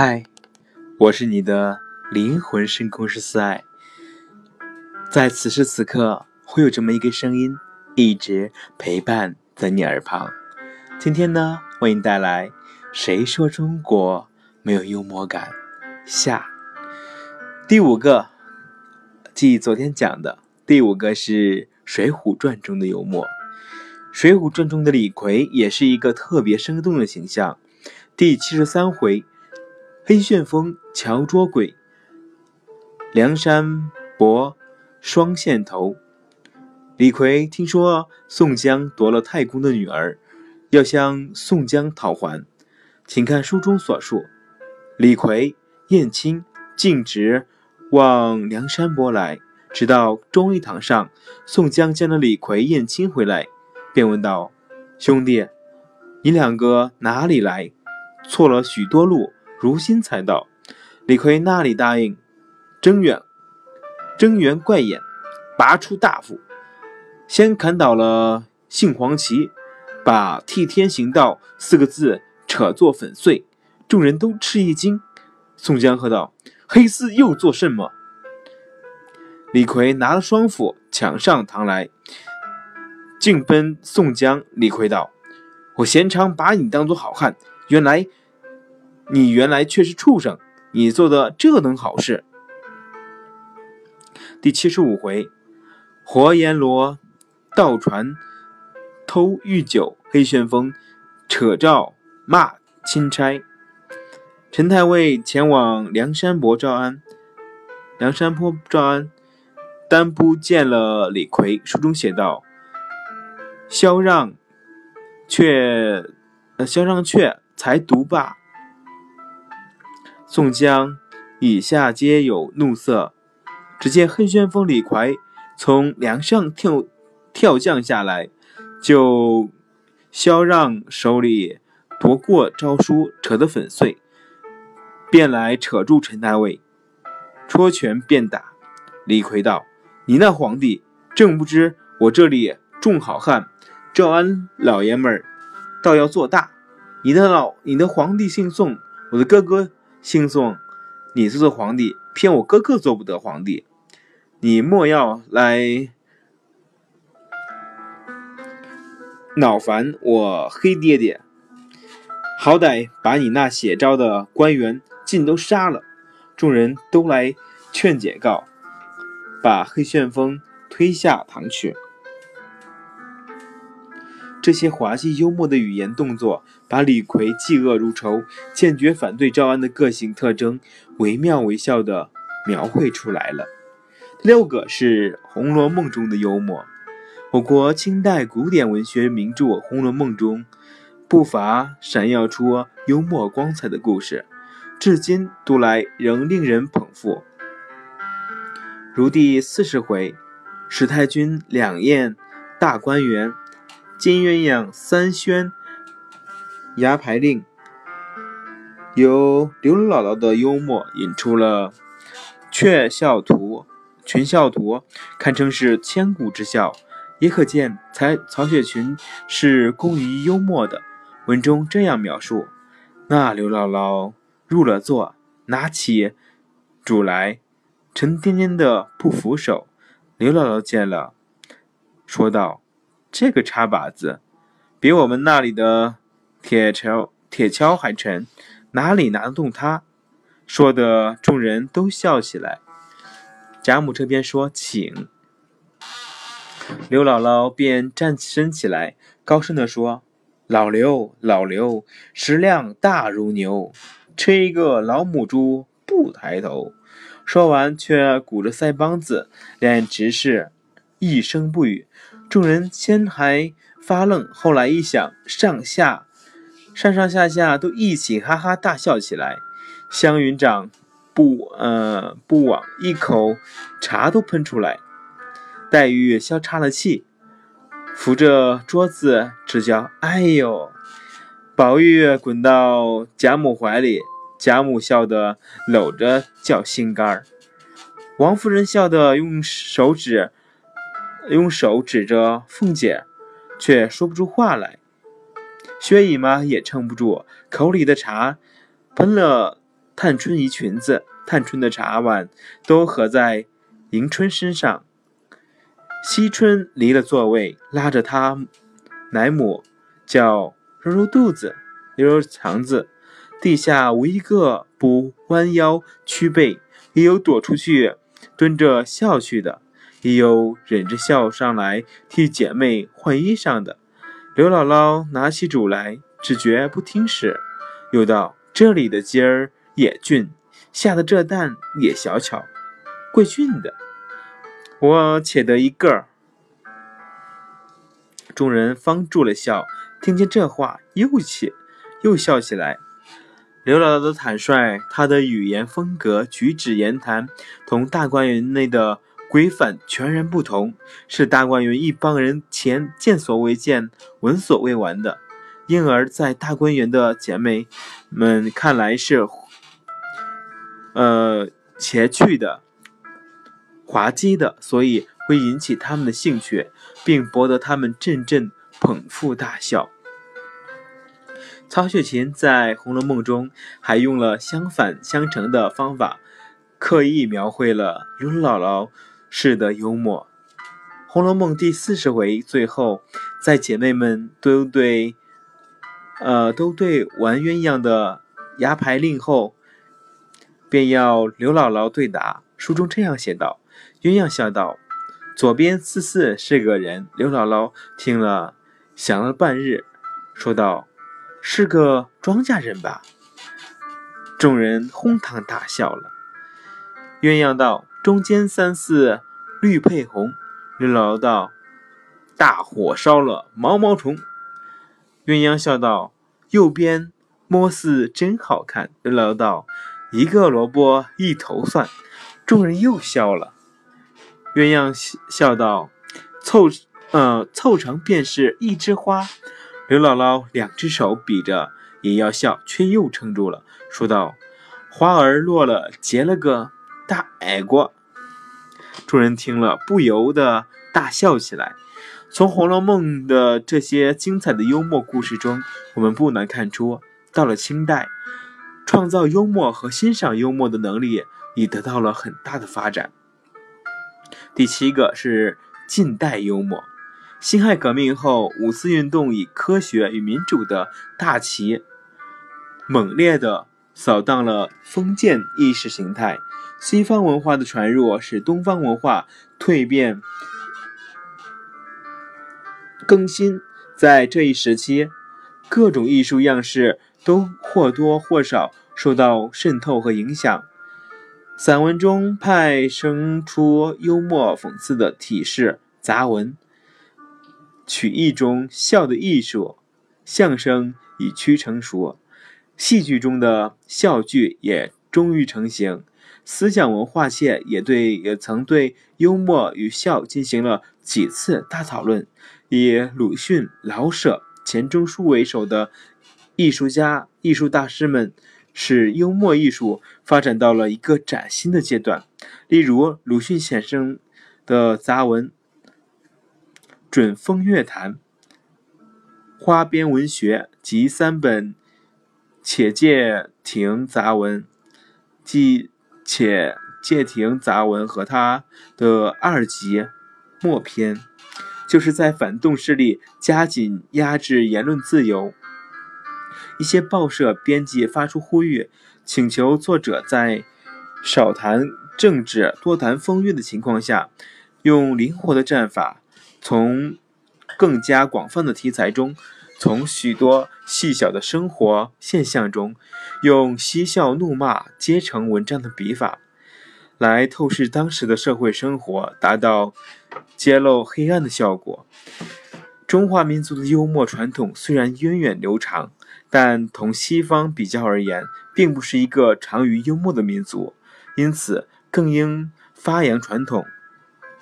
嗨，我是你的灵魂深空师四爱，在此时此刻，会有这么一个声音一直陪伴在你耳旁。今天呢，为你带来《谁说中国没有幽默感》下第五个，继昨天讲的第五个是《水浒传》中的幽默。《水浒传》中的李逵也是一个特别生动的形象。第七十三回。黑旋风乔捉鬼，梁山伯双线头。李逵听说宋江夺了太公的女儿，要向宋江讨还，请看书中所述。李逵、燕青径直往梁山伯来，直到忠义堂上，宋江见了李逵、燕青回来，便问道：“兄弟，你两个哪里来？错了许多路。”如心才到，李逵那里答应？睁远，睁圆怪眼，拔出大斧，先砍倒了杏黄旗，把“替天行道”四个字扯作粉碎，众人都吃一惊。宋江喝道：“黑厮又做甚么？”李逵拿了双斧，抢上堂来，径奔宋江。李逵道：“我闲常把你当做好汉，原来……”你原来却是畜生！你做的这等好事。第七十五回，活阎罗盗船偷御酒，黑旋风扯诏骂钦差。陈太尉前往梁山泊招安，梁山泊招安，单不见了李逵。书中写道：“萧让却，呃，萧让却才独罢。”宋江以下皆有怒色。只见黑旋风李逵从梁上跳跳降下来，就萧让手里夺过诏书，扯得粉碎，便来扯住陈大尉，戳拳便打。李逵道：“你那皇帝正不知我这里众好汉，赵安老爷们儿倒要做大。你的老你的皇帝姓宋，我的哥哥。”姓宋，你做做皇帝，偏我哥哥做不得皇帝。你莫要来恼烦我黑爹爹，好歹把你那写招的官员尽都杀了。众人都来劝解告，把黑旋风推下堂去。这些滑稽幽默的语言动作，把李逵嫉恶如仇、坚决反对招安的个性特征，惟妙惟肖地描绘出来了。第六个是《红楼梦》中的幽默。我国清代古典文学名著《红楼梦》中，不乏闪耀出幽默光彩的故事，至今读来仍令人捧腹。如第四十回，史太君两宴大观园。金鸳鸯三宣牙牌令，由刘姥姥的幽默引出了雀笑图、群笑图，堪称是千古之笑。也可见才曹雪芹是工于幽默的。文中这样描述：那刘姥姥入了座，拿起箸来，沉甸甸的不扶手。刘姥姥见了，说道。这个叉把子，比我们那里的铁锹铁锹还沉，哪里拿得动它？说的众人都笑起来。贾母这边说：“请。”刘姥姥便站起身起来，高声地说：“老刘，老刘，食量大如牛，吃一个老母猪不抬头。”说完，却鼓着腮帮子，脸直视，一声不语。众人先还发愣，后来一想，上下上上下下都一起哈哈大笑起来。湘云长不呃不枉一口茶都喷出来。黛玉笑岔了气，扶着桌子直叫哎呦。宝玉滚到贾母怀里，贾母笑得搂着叫心肝儿。王夫人笑得用手指。用手指着凤姐，却说不出话来。薛姨妈也撑不住，口里的茶喷了探春一裙子、探春的茶碗都合在迎春身上。惜春离了座位，拉着她奶母叫揉揉肚子、揉揉肠子。地下无一个不弯腰屈背，也有躲出去蹲着笑去的，也有忍着笑上来替姐妹换衣裳的。刘姥姥拿起主来，只觉不听使，又道：“这里的鸡儿也俊，下的这蛋也小巧，贵俊的。我且得一个儿。”众人方住了笑，听见这话，又起又笑起来。刘姥姥的坦率，她的语言风格、举止言谈，同大观园内的规范全然不同，是大观园一帮人前见所未见、闻所未闻的，因而，在大观园的姐妹们看来是，呃，邪趣的、滑稽的，所以会引起他们的兴趣。并博得他们阵阵捧腹大笑。曹雪芹在《红楼梦》中还用了相反相成的方法，刻意描绘了刘姥姥是的幽默。《红楼梦》第四十回最后，在姐妹们都对，呃，都对完鸳鸯的牙牌令后，便要刘姥姥对答。书中这样写道：“鸳鸯笑道。”左边四四是个人，刘姥姥听了，想了半日，说道：“是个庄稼人吧？”众人哄堂大笑了。鸳鸯道：“中间三四绿配红。”刘姥姥道：“大火烧了毛毛虫。”鸳鸯笑道：“右边摸似真好看。”刘姥姥道：“一个萝卜一头蒜。”众人又笑了。鸳鸯笑道：“凑，呃，凑成便是一枝花。”刘姥姥两只手比着，也要笑，却又撑住了，说道：“花儿落了，结了个大矮瓜。”众人听了，不由得大笑起来。从《红楼梦》的这些精彩的幽默故事中，我们不难看出，到了清代，创造幽默和欣赏幽默的能力已得到了很大的发展。第七个是近代幽默。辛亥革命后，五四运动以科学与民主的大旗，猛烈地扫荡了封建意识形态。西方文化的传入，使东方文化蜕变更新。在这一时期，各种艺术样式都或多或少受到渗透和影响。散文中派生出幽默讽刺的体式杂文，曲艺中笑的艺术，相声已趋成熟，戏剧中的笑剧也终于成型。思想文化界也对也曾对幽默与笑进行了几次大讨论。以鲁迅、老舍、钱钟书为首的艺术家、艺术大师们。使幽默艺术发展到了一个崭新的阶段。例如，鲁迅先生的杂文《准风月谈》《花边文学》及三本《且介亭杂文》即《且介亭杂文》和他的二集《末篇》，就是在反动势力加紧压制言论自由。一些报社编辑发出呼吁，请求作者在少谈政治、多谈风月的情况下，用灵活的战法，从更加广泛的题材中，从许多细小的生活现象中，用嬉笑怒骂皆成文章的笔法，来透视当时的社会生活，达到揭露黑暗的效果。中华民族的幽默传统虽然源远流长。但同西方比较而言，并不是一个长于幽默的民族，因此更应发扬传统，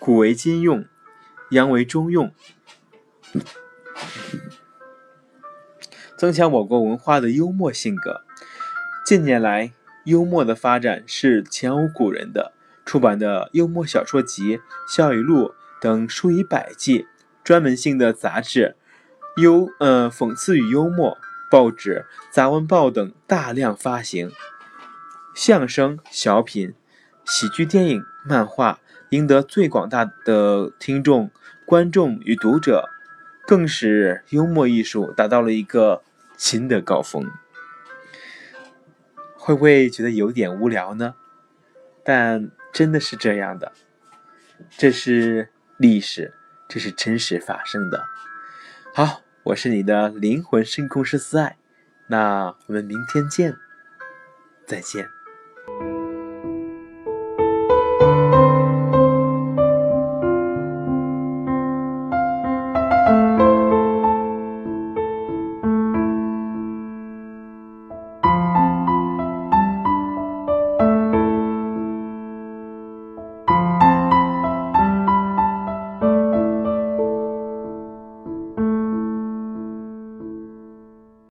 古为今用，洋为中用，增强我国文化的幽默性格。近年来，幽默的发展是前无古人的。出版的幽默小说集《笑语录》等数以百计，专门性的杂志，幽呃讽刺与幽默。报纸、杂文报等大量发行，相声、小品、喜剧、电影、漫画赢得最广大的听众、观众与读者，更使幽默艺术达到了一个新的高峰。会不会觉得有点无聊呢？但真的是这样的，这是历史，这是真实发生的。好，我是你的灵魂深空师思爱，那我们明天见，再见。